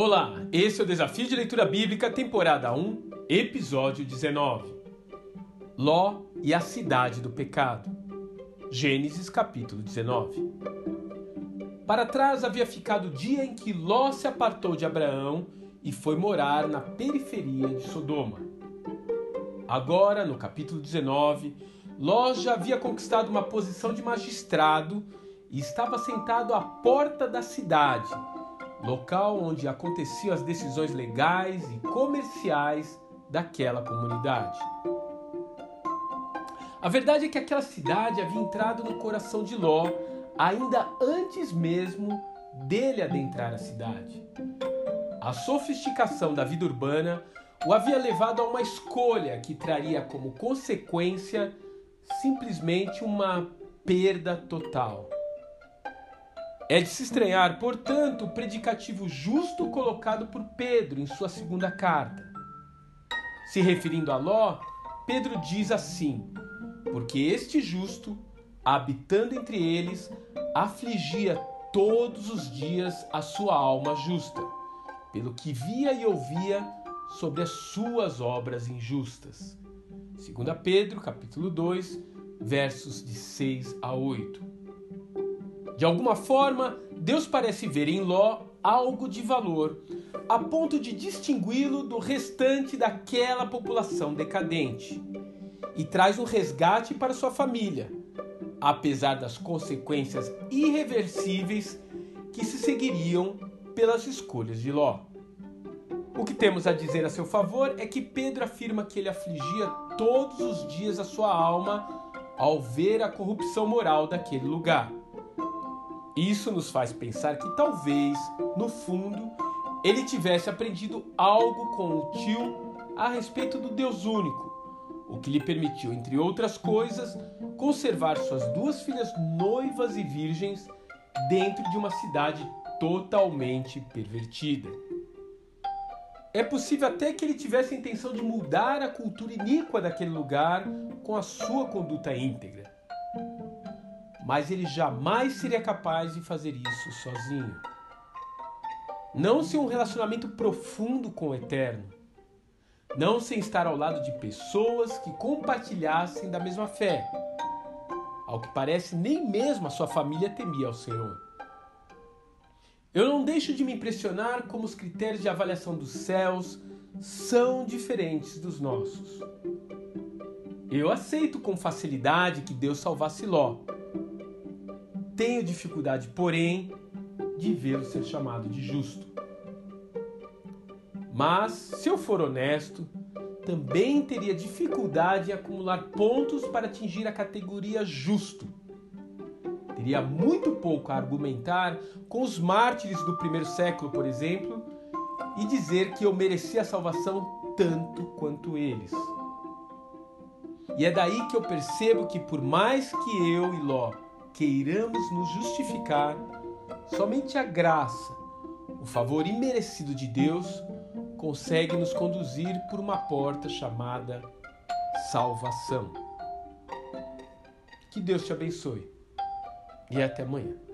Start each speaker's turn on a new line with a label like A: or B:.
A: Olá, esse é o Desafio de Leitura Bíblica, temporada 1, episódio 19. Ló e a Cidade do Pecado. Gênesis capítulo 19. Para trás havia ficado o dia em que Ló se apartou de Abraão e foi morar na periferia de Sodoma. Agora, no capítulo 19, Ló já havia conquistado uma posição de magistrado e estava sentado à porta da cidade local onde aconteciam as decisões legais e comerciais daquela comunidade. A verdade é que aquela cidade havia entrado no coração de Ló ainda antes mesmo dele adentrar a cidade. A sofisticação da vida urbana o havia levado a uma escolha que traria como consequência simplesmente uma perda total. É de se estranhar, portanto, o predicativo justo colocado por Pedro em sua segunda carta. Se referindo a Ló, Pedro diz assim: Porque este justo, habitando entre eles, afligia todos os dias a sua alma justa, pelo que via e ouvia sobre as suas obras injustas. 2 Pedro, capítulo 2, versos de 6 a 8. De alguma forma, Deus parece ver em Ló algo de valor, a ponto de distingui-lo do restante daquela população decadente, e traz um resgate para sua família, apesar das consequências irreversíveis que se seguiriam pelas escolhas de Ló. O que temos a dizer a seu favor é que Pedro afirma que ele afligia todos os dias a sua alma ao ver a corrupção moral daquele lugar. Isso nos faz pensar que talvez, no fundo, ele tivesse aprendido algo com o tio a respeito do Deus único, o que lhe permitiu, entre outras coisas, conservar suas duas filhas noivas e virgens dentro de uma cidade totalmente pervertida. É possível até que ele tivesse a intenção de mudar a cultura iníqua daquele lugar com a sua conduta íntegra mas ele jamais seria capaz de fazer isso sozinho. Não sem um relacionamento profundo com o Eterno. Não sem estar ao lado de pessoas que compartilhassem da mesma fé. Ao que parece, nem mesmo a sua família temia ao Senhor. Eu não deixo de me impressionar como os critérios de avaliação dos céus são diferentes dos nossos. Eu aceito com facilidade que Deus salvasse Ló tenho dificuldade, porém, de vê-lo ser chamado de justo. Mas, se eu for honesto, também teria dificuldade em acumular pontos para atingir a categoria justo. Teria muito pouco a argumentar com os mártires do primeiro século, por exemplo, e dizer que eu merecia a salvação tanto quanto eles. E é daí que eu percebo que, por mais que eu e Ló queiramos nos justificar, somente a graça, o favor imerecido de Deus, consegue nos conduzir por uma porta chamada salvação. Que Deus te abençoe e até amanhã.